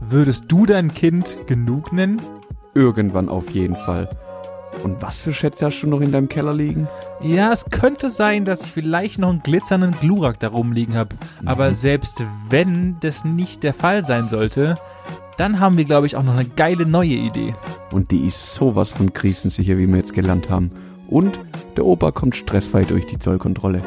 Würdest du dein Kind genug nennen? Irgendwann auf jeden Fall. Und was für Schätze hast du noch in deinem Keller liegen? Ja, es könnte sein, dass ich vielleicht noch einen glitzernden Glurak da rumliegen habe. Aber mhm. selbst wenn das nicht der Fall sein sollte, dann haben wir, glaube ich, auch noch eine geile neue Idee. Und die ist sowas von krisensicher, wie wir jetzt gelernt haben. Und der Opa kommt stressfrei durch die Zollkontrolle.